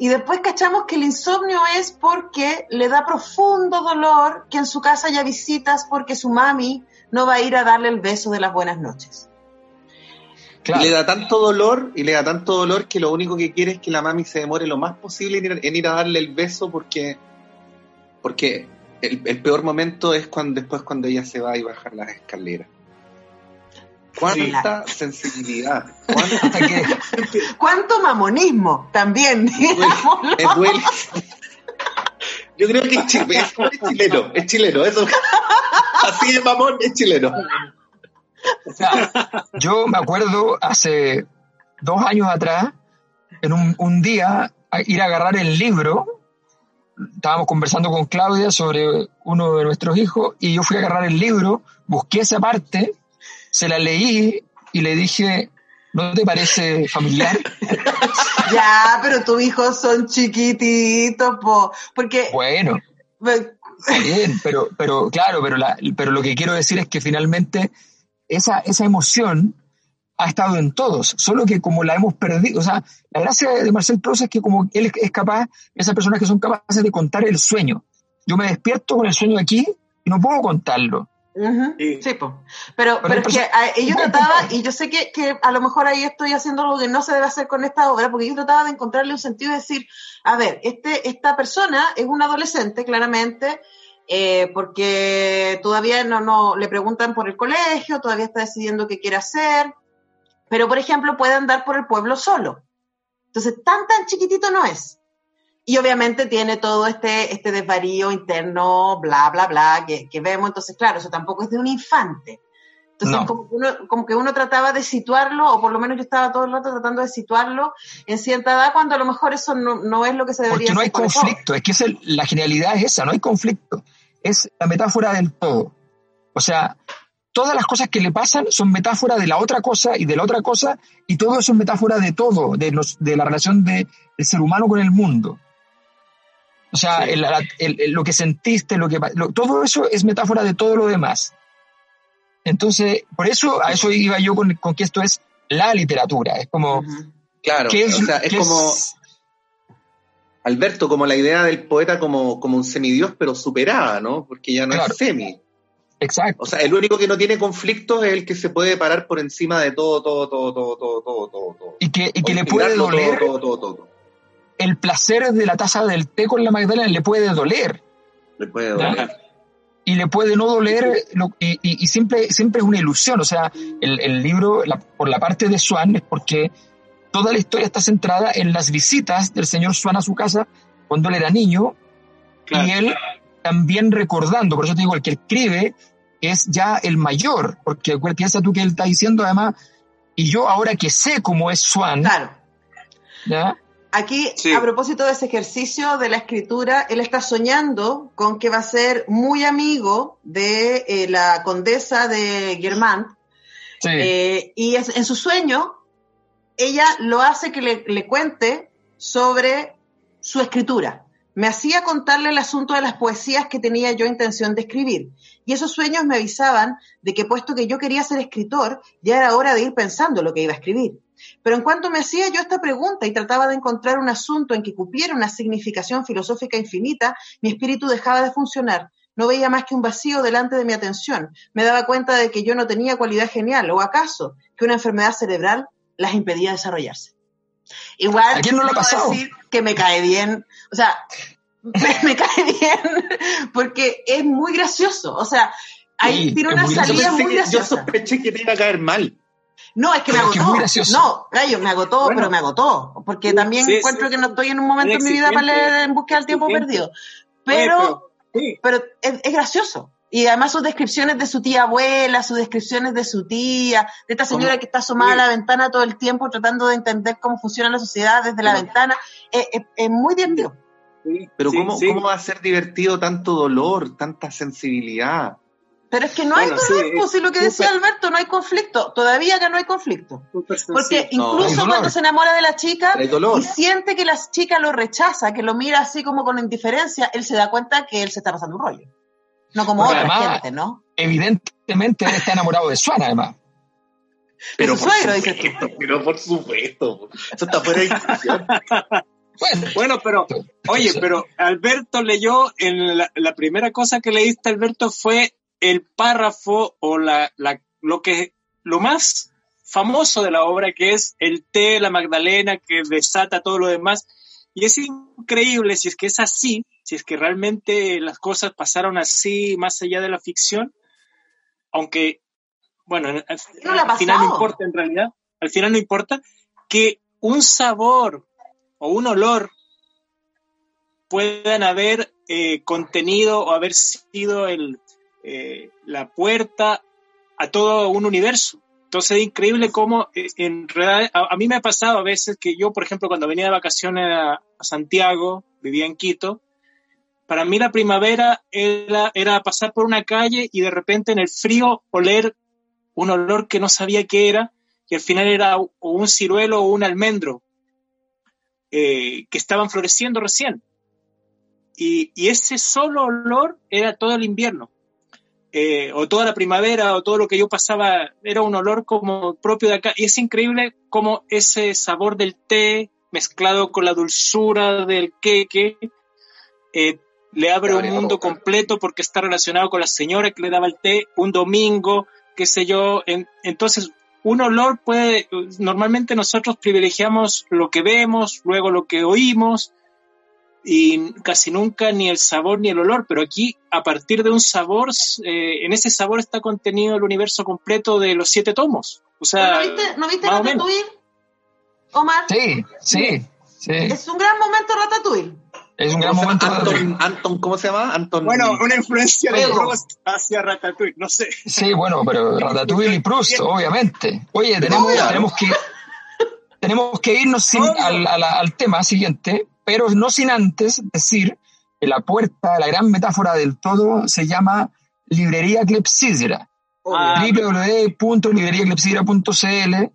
Y después cachamos que el insomnio es porque le da profundo dolor que en su casa haya visitas porque su mami no va a ir a darle el beso de las buenas noches. le da tanto dolor y le da tanto dolor que lo único que quiere es que la mami se demore lo más posible en ir, a darle el beso porque, porque el, el, peor momento es cuando después cuando ella se va y bajar las escaleras. Cuánta sensibilidad. ¿Cuánto mamonismo también? Me duele. Yo creo que es, chileno, es chileno, eso. Así de mamón, es chileno. yo me acuerdo hace dos años atrás, en un, un día, ir a agarrar el libro. Estábamos conversando con Claudia sobre uno de nuestros hijos y yo fui a agarrar el libro, busqué esa parte se la leí y le dije, ¿no te parece familiar? ya, pero tus hijos son chiquititos, po, porque... Bueno. Bien, pero, pero claro, pero, la, pero lo que quiero decir es que finalmente esa, esa emoción ha estado en todos, solo que como la hemos perdido, o sea, la gracia de Marcel Proust es que como él es capaz, esas personas que son capaces de contar el sueño. Yo me despierto con el sueño aquí y no puedo contarlo. Sí, pero, pero, es que ah, yo trataba, y yo sé que, que, a lo mejor ahí estoy haciendo algo que no se debe hacer con esta obra, porque yo trataba de encontrarle un sentido de decir, a ver, este, esta persona es un adolescente, claramente, eh, porque todavía no, no le preguntan por el colegio, todavía está decidiendo qué quiere hacer, pero por ejemplo puede andar por el pueblo solo. Entonces, tan tan chiquitito no es. Y obviamente tiene todo este, este desvarío interno, bla, bla, bla, que, que vemos. Entonces, claro, eso tampoco es de un infante. Entonces, como, que uno, como que uno trataba de situarlo, o por lo menos yo estaba todo el rato tratando de situarlo en cierta edad, cuando a lo mejor eso no, no es lo que se debería Porque no hay conflicto, es que es la genialidad es esa, no hay conflicto. Es la metáfora del todo. O sea, todas las cosas que le pasan son metáfora de la otra cosa y de la otra cosa, y todo eso es metáfora de todo, de, los, de la relación del ser humano con el mundo. O sea, lo que sentiste, lo que todo eso es metáfora de todo lo demás. Entonces, por eso a eso iba yo con, que esto es la literatura. Es como. Claro, es, o sea, es como. Alberto, como la idea del poeta como, como un semidios, pero superada, ¿no? Porque ya no es semi. Exacto. O sea, el único que no tiene conflictos es el que se puede parar por encima de todo, todo, todo, todo, todo, todo, todo. Y que, y que le puede doler. todo, todo, todo el placer de la taza del té con la Magdalena le puede doler. Le puede doler. Y le puede no doler, y, siempre, siempre es una ilusión. O sea, el, libro, por la parte de Swan, es porque toda la historia está centrada en las visitas del señor Swan a su casa cuando él era niño, y él también recordando, por eso te digo, el que escribe es ya el mayor, porque piensa tú que él está diciendo además, y yo ahora que sé cómo es Swan, claro. ¿ya? Aquí, a propósito de ese ejercicio de la escritura, él está soñando con que va a ser muy amigo de eh, la condesa de Germán. Eh, y en su sueño, ella lo hace que le, le cuente sobre su escritura. Me hacía contarle el asunto de las poesías que tenía yo intención de escribir. Y esos sueños me avisaban de que puesto que yo quería ser escritor, ya era hora de ir pensando lo que iba a escribir. Pero en cuanto me hacía yo esta pregunta y trataba de encontrar un asunto en que cupiera una significación filosófica infinita, mi espíritu dejaba de funcionar. No veía más que un vacío delante de mi atención. Me daba cuenta de que yo no tenía cualidad genial, o acaso que una enfermedad cerebral las impedía desarrollarse. Igual, ¿A quién no lo ha decir que me cae bien, o sea, me, cae bien porque es muy gracioso, o sea, ahí tiene una salida muy graciosa. Yo sospeché que te iba a caer mal. No, es que me agotó. no, gallo, me agotó, pero me agotó. Porque también encuentro que no estoy en un momento en mi vida para leer en búsqueda del tiempo perdido. Pero, pero, es, gracioso. Y además sus descripciones de su tía abuela, sus descripciones de su tía, de esta señora que está asomada a la ventana todo el tiempo tratando de entender cómo funciona la sociedad desde la ventana, es, muy divertido. Pero ¿cómo, ¿cómo va a ser divertido tanto dolor, tanta sensibilidad? Pero es que no hay dolor, pues, si lo que decía Alberto, no hay conflicto. Todavía que no hay conflicto. Porque incluso cuando se enamora de la chica y siente que la chica lo rechaza, que lo mira así como con indiferencia, él se da cuenta que él se está pasando un rollo. No como otra gente, ¿no? Evidentemente él está enamorado de Suana, además. Pero, por supuesto, pero por supuesto. Eso está fuera de discusión. Bueno, pero, oye, pero Alberto leyó, en la, la, primera cosa que leíste, Alberto, fue el párrafo o la, lo que lo más famoso de la obra que es el té, la Magdalena que desata todo lo demás y es increíble si es que es así, si es que realmente las cosas pasaron así más allá de la ficción, aunque bueno, al, final no importa en realidad, al final no importa que un sabor o un olor puedan haber eh, contenido o haber sido el, eh, la puerta a todo un universo. Entonces es increíble cómo eh, en realidad, a, mí me ha pasado a veces que yo, por ejemplo, cuando venía de vacaciones a, Santiago, vivía en Quito, para mí la primavera era, era, pasar por una calle y de repente en el frío oler un olor que no sabía qué era y al final era un ciruelo o un almendro eh, que estaban floreciendo recién. Y, y, ese solo olor era todo el invierno. Eh, o toda la primavera o todo lo que yo pasaba era un olor como propio de acá. Y es increíble cómo ese sabor del té mezclado con la dulzura del queque eh, le abre un mundo completo porque está relacionado con la señora que le daba el té un domingo, qué sé yo. entonces, un olor puede, normalmente nosotros privilegiamos lo que vemos, luego lo que oímos, y casi nunca ni el sabor ni el olor, pero aquí a partir de un sabor, eh, en ese sabor está contenido el universo completo de los siete tomos. O sea, ¿No viste, ¿no viste Ratatouille, Omar? Sí, sí, sí. Es un gran momento Ratatouille. Es un gran momento Anton, Anton, ¿cómo se llama? Anton. Bueno, una influencia de Proust hacia Ratatouille, no sé. Sí, bueno, pero Ratatouille y Proust, obviamente. Oye, tenemos, tenemos que tenemos que irnos al, al tema siguiente, pero no sin antes decir que la puerta, la gran metáfora del todo, se llama librería Clepsidra. Ah, www.libreriaclepsidra.cl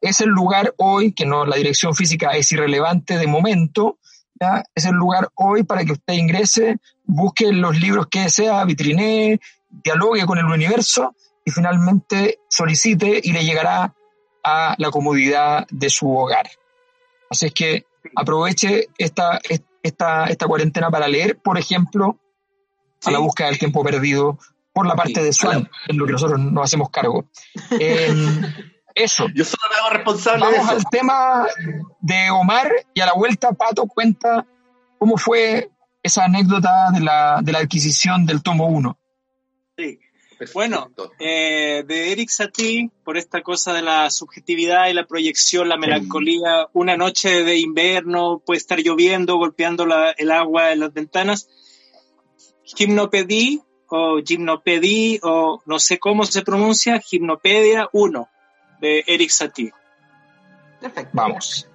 es el lugar hoy, que no la dirección física es irrelevante de momento, ¿ya? es el lugar hoy para que usted ingrese, busque los libros que desea, vitrine, dialogue con el universo y finalmente solicite y le llegará a la comodidad de su hogar. Así es que aproveche esta, esta, esta cuarentena para leer, por ejemplo, a la búsqueda del tiempo perdido por la parte de Swan, en lo que nosotros nos hacemos cargo. Em, eso. Yo solo me hago responsable. Vamos al tema de Omar y a la vuelta Pato cuenta cómo fue esa anécdota de la, de la adquisición del tomo 1. Sí. Bueno, eh, de Eric Satie, por esta cosa de la subjetividad y la proyección, la melancolía, una noche de invierno, puede estar lloviendo, golpeando el agua en las ventanas. Gimnopedí o Gimnopedí o no sé cómo se pronuncia, Gimnopedia 1 de Eric Satie. Perfecto. Vamos.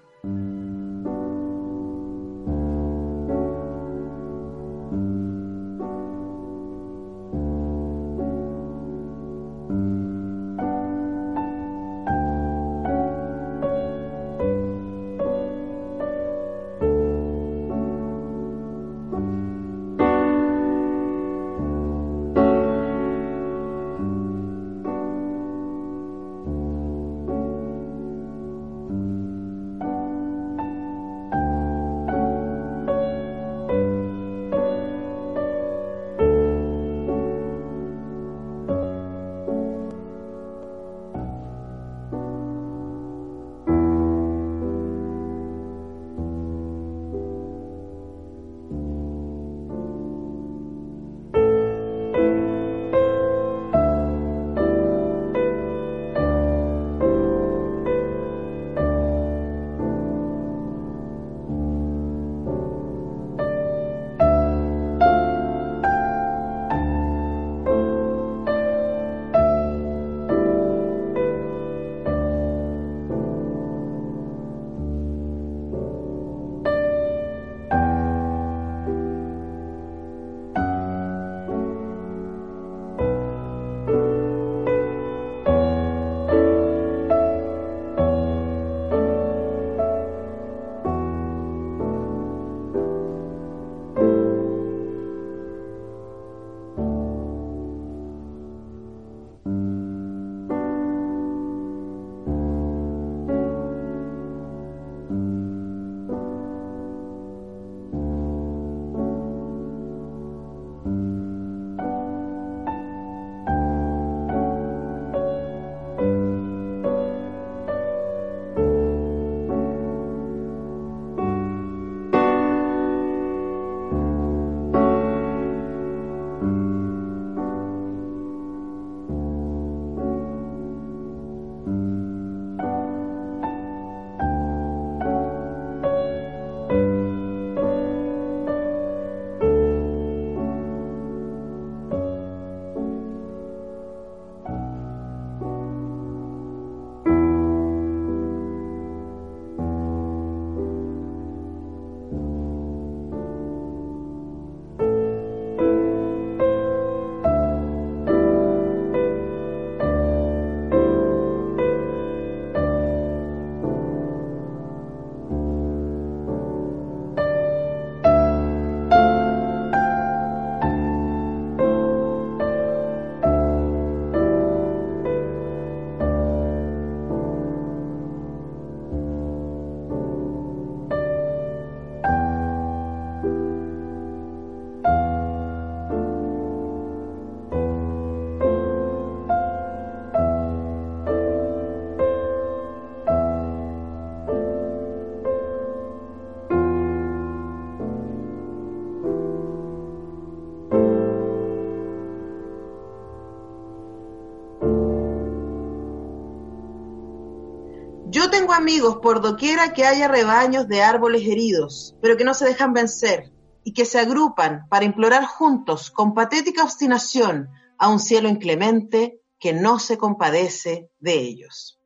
Tengo amigos por doquiera que haya rebaños de árboles heridos, pero que no se dejan vencer y que se agrupan para implorar juntos con patética obstinación a un cielo inclemente que no se compadece de ellos.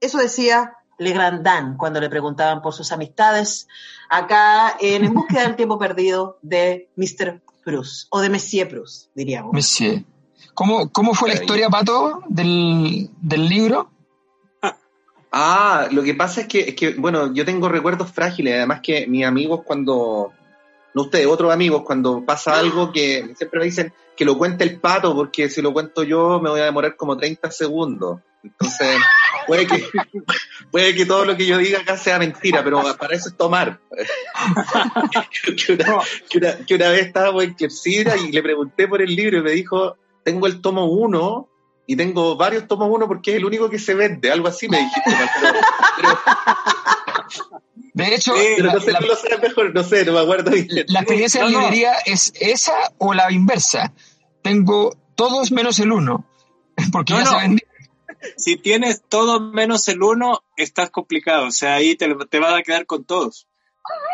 Eso decía Legrandin cuando le preguntaban por sus amistades acá en En búsqueda del tiempo perdido de Mr. Proust, o de Monsieur Proust, diríamos. Monsieur. ¿Cómo, cómo fue la historia, Pato, del, del libro? Ah, lo que pasa es que, es que, bueno, yo tengo recuerdos frágiles, además que mis amigos cuando, no ustedes, otros amigos, cuando pasa algo que siempre me dicen que lo cuente el pato, porque si lo cuento yo me voy a demorar como 30 segundos. Entonces, puede que, puede que todo lo que yo diga acá sea mentira, pero para eso es tomar. que, una, vez estaba en Quersidra y le pregunté por el libro y me dijo, tengo el tomo 1 y tengo varios tomos 1 porque es el único que se vende, algo así me dijiste. de hecho, no sé, lo sé mejor, no sé, no me acuerdo La experiencia de librería es esa o la inversa. Tengo todos menos el 1, porque ya se vendió si tienes todo menos el uno, estás complicado. O sea, ahí te, te vas a quedar con todos.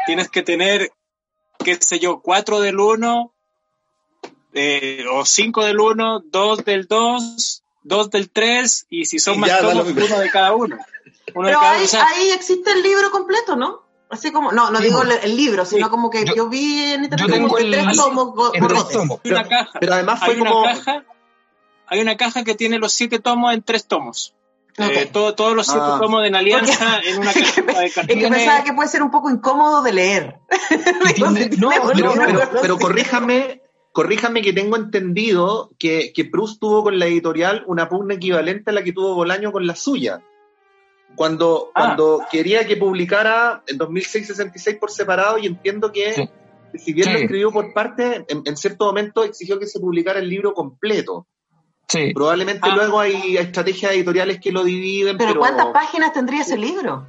Tienes que tener, qué sé yo, cuatro del uno, eh, o cinco del uno, dos del dos, dos del tres, y si son más todos, uno de cada uno. Pero ahí, existe el libro completo, ¿no? Así como, no, no digo el, libro, sino como que yo, vi en internet como que tres tomos. Pero, pero, además fue como... caja hay una caja que tiene los siete tomos en tres tomos. Eh, todos los siete ah. tomos de alianza en una caja de cartón. Es que pensaba que puede ser un poco incómodo de leer. no, pero, corríjame, corríjame que tengo entendido que, que Proust tuvo con la editorial una pugna equivalente a la que tuvo Bolaño con la suya. Cuando, ah. cuando quería que publicara en 2006-66 por separado, y entiendo que, si bien lo escribió por parte, en, en, cierto momento exigió que se publicara el libro completo. Probablemente ah. luego hay estrategias editoriales que lo dividen. ¿Pero, cuántas páginas tendría ese libro?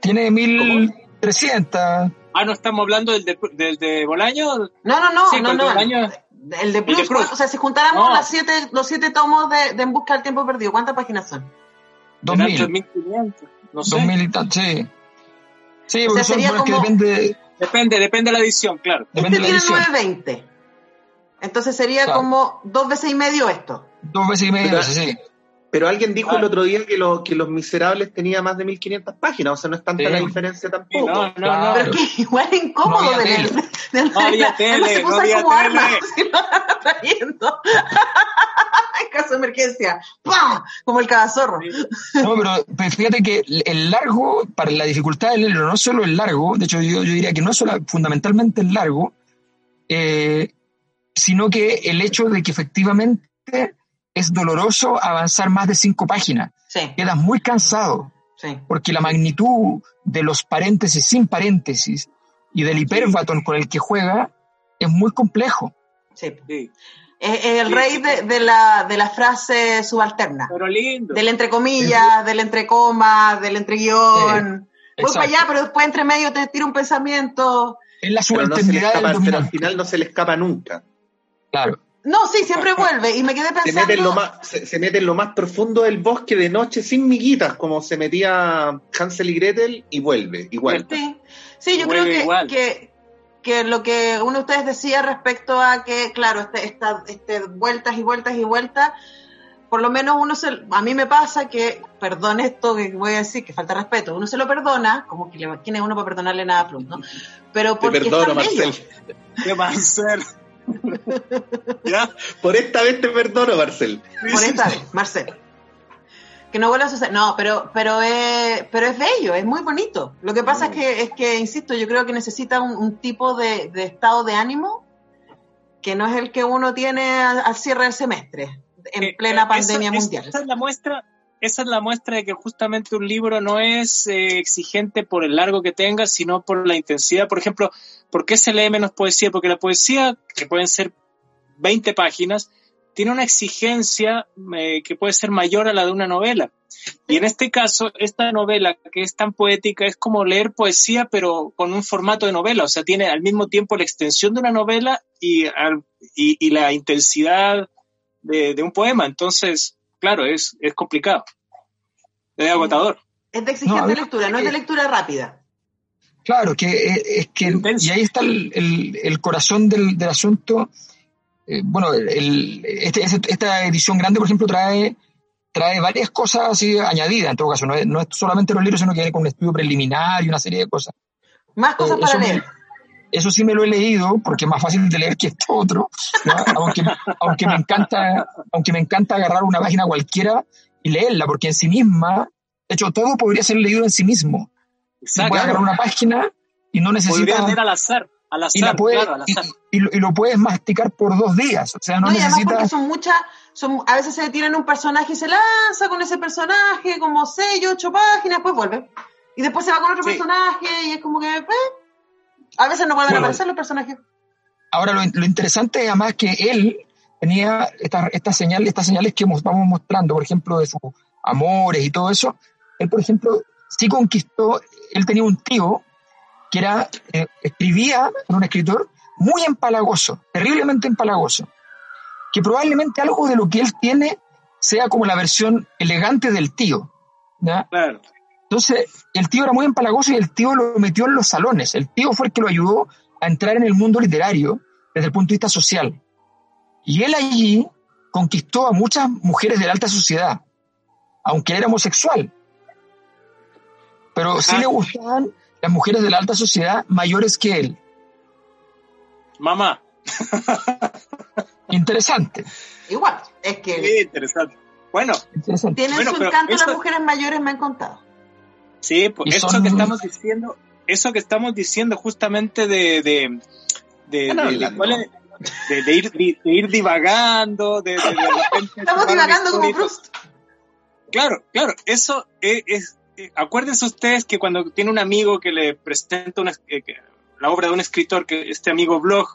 Tiene 1300. Ah, ¿no estamos hablando del de, del de Bolaño? No, no, no, no, no. El de Plus, o sea, si juntáramos las siete, los siete tomos de, de En Busca del Tiempo Perdido, ¿cuántas páginas son? 2000. 2500, no sé. 2000 y tal, sí. Sí, porque sería como... depende... Depende, depende de la edición, claro. Depende este tiene 920. Entonces sería como dos veces y medio esto. Dos veces y medio, sí. Pero alguien dijo el otro día que, lo, que Los Miserables tenía más de 1500 páginas, o sea, no es tanta la diferencia tampoco. No, no, no. Pero que igual es incómodo no de leer. No había tele, no había tele. trayendo. en caso de emergencia, ¡pam! Como el cagazorro. No, pero, fíjate que el largo, para la dificultad del libro, no solo el largo, de hecho yo, yo diría que no solo fundamentalmente el largo, eh, sino que el hecho de que efectivamente es doloroso avanzar más de cinco páginas. Quedas muy cansado, porque la magnitud de los paréntesis sin paréntesis y del hiperbatón con el que juega es muy complejo. Sí. Es el rey de, la, de la frase subalterna. Pero lindo. Del entre comillas, del entre coma, del entre guion. Voy para allá, pero después entre medio te tira un pensamiento. Es la subalternidad pero al final no se le escapa nunca. Claro. No, sí, siempre vuelve. Y me quedé pensando. Se mete, en lo más, se, mete en lo más profundo del bosque de noche sin miguitas, como se metía Hansel y Gretel, y vuelve, igual. Sí, sí yo creo que, que, lo que uno de ustedes decía respecto a que, claro, este, esta, este, vueltas y vueltas y vueltas, por lo menos uno se. A mí me pasa que, perdón esto que voy a decir, que falta respeto, uno se lo perdona, como que quién es uno para perdonarle nada a Plum, ¿no? Pero porque. Te perdono, Marcel. ¿Qué Marcel? ¿Ya? Por esta vez te perdono, Marcel. Por esta vez, Marcel. Que no vuelva a suceder. No, pero, pero, es, pero es bello, es muy bonito. Lo que pasa es, que, es que, insisto, yo creo que necesita un, tipo de, estado de ánimo que no es el que uno tiene al, cierre del semestre, en eh, plena eh, pandemia mundial. Esa es la muestra esa es la muestra de que justamente un libro no es eh, exigente por el largo que tenga, sino por la intensidad. Por ejemplo, ¿por qué se lee menos poesía? Porque la poesía, que pueden ser 20 páginas, tiene una exigencia eh, que puede ser mayor a la de una novela. Y en este caso, esta novela que es tan poética es como leer poesía, pero con un formato de novela. O sea, tiene al mismo tiempo la extensión de una novela y, y, la intensidad de, de un poema. Entonces, claro, es, es complicado. Es agotador. Es de exigente lectura, no es de lectura rápida. Claro, que eh, es que, y ahí está el, corazón del, asunto. Eh, bueno, este, esta edición grande, por ejemplo, trae, trae varias cosas así añadidas, en todo caso, no es, no es solamente los libros, sino que viene con un estudio preliminar y una serie de cosas. Más cosas para leer. Eso sí me lo he leído porque es más fácil de leer que esto otro, aunque, aunque, me encanta, aunque me encanta agarrar una página cualquiera y leerla, porque en sí misma, de hecho, todo podría ser leído en sí mismo. Exacto. Puedes agarrar una página y no necesitas... leer al azar. Al azar, y, la Y, lo, puedes masticar por dos días. O sea, no, necesitas. porque son muchas, son, a veces se detiene en un personaje y se lanza con ese personaje, como seis, ocho páginas, después vuelve. Y después se va con otro personaje y es como que. Eh, a veces no vuelven a aparecer los personajes. Ahora, lo, lo interesante es además que él tenía estas esta señales, estas señales que vamos mostrando, por ejemplo, de sus amores y todo eso. Él, por ejemplo, sí conquistó, él tenía un tío que era, eh, escribía, era un escritor muy empalagoso, terriblemente empalagoso, que probablemente algo de lo que él tiene sea como la versión elegante del tío. Entonces, el tío era muy empalagoso y el tío lo metió en los salones. El tío fue el que lo ayudó a entrar en el mundo literario desde el punto de vista social. Y él allí conquistó a muchas mujeres de la alta sociedad, aunque era homosexual. Pero sí le gustaban las mujeres de la alta sociedad mayores que él. Mamá. interesante. Igual, es que... Sí, interesante. Bueno. Tienen su encanto las mujeres mayores, me han contado. Sí, pues eso que estamos diciendo, eso que estamos diciendo justamente de... de, de, de, ir, de, ir divagando, de, Estamos divagando como Proust. Claro, claro, eso es, eh, acuérdense ustedes que cuando tiene un amigo que le presenta una, eh, la obra de un escritor, que este amigo Blog,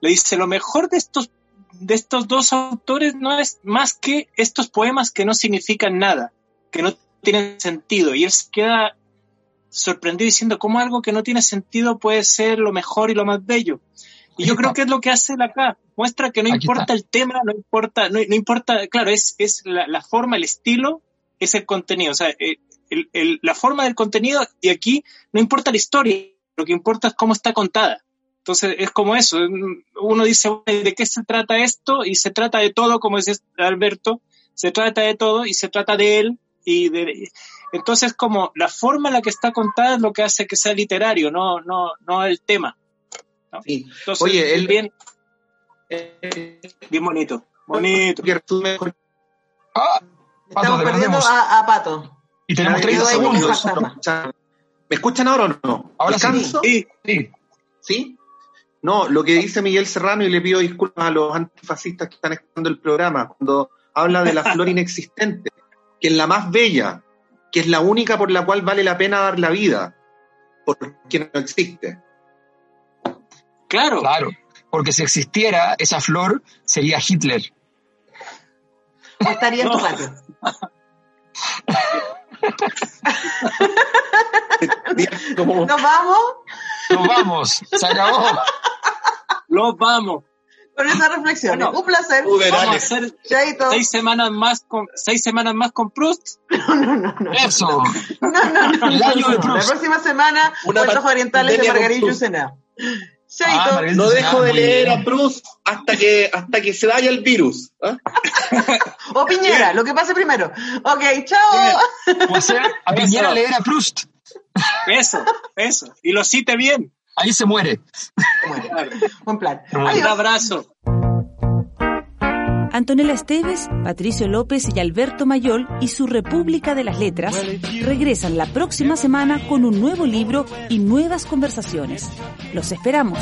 le dice, lo mejor de estos, de estos dos autores no es más que estos poemas que no significan nada, que no tienen sentido. Y él se queda sorprendido diciendo cómo algo que no tiene sentido puede ser lo mejor y lo más bello. Y yo creo que es lo que hace él acá. Muestra que no importa el tema, no importa, no, importa, claro, es, es la, forma, el estilo, es el contenido. O sea, eh, la forma del contenido y aquí no importa la historia, lo que importa es cómo está contada. Entonces es como eso, uno dice, ¿de qué se trata esto? Y se trata de todo, como dice Alberto, se trata de todo y se trata de él. Y de, entonces como la forma en la que está contada es lo que hace que sea literario, no, no, no el tema. Oye, él bien, bien bonito, bonito. Ah, Estamos perdiendo a, a Pato. Y tenemos 30 segundos. ¿Me escuchan ahora o no? ¿Ahora sí. sí. ¿Sí? No, lo que dice Miguel Serrano, y le pido disculpas a los antifascistas que están escuchando el programa, cuando habla de la flor inexistente, que es la más bella, que es la única por la cual vale la pena dar la vida, porque no existe. Claro. Claro, porque si existiera esa flor, sería Hitler. estaría en tu patio. ¿Nos vamos? Nos vamos, se acabó. Nos vamos. Con esa reflexión, un placer. Vamos a hacer seis semanas más con seis semanas más con Proust. No, no, no, no. Eso. No, no, no. La próxima semana, Cuentos Orientales de Margarita Lucena. Ah, no dejo de leer a Proust hasta que, hasta que se vaya el virus. ¿ah? o Piñera, lo que pase primero. Ok, chao. O sea, a Piñera leer a Proust. Eso, eso. Y lo cite bien. Ahí se muere. Buen plan. Un abrazo. Antonella Esteves, Patricio López y Alberto Mayol y su República de las Letras regresan la próxima semana con un nuevo libro y nuevas conversaciones. Los esperamos.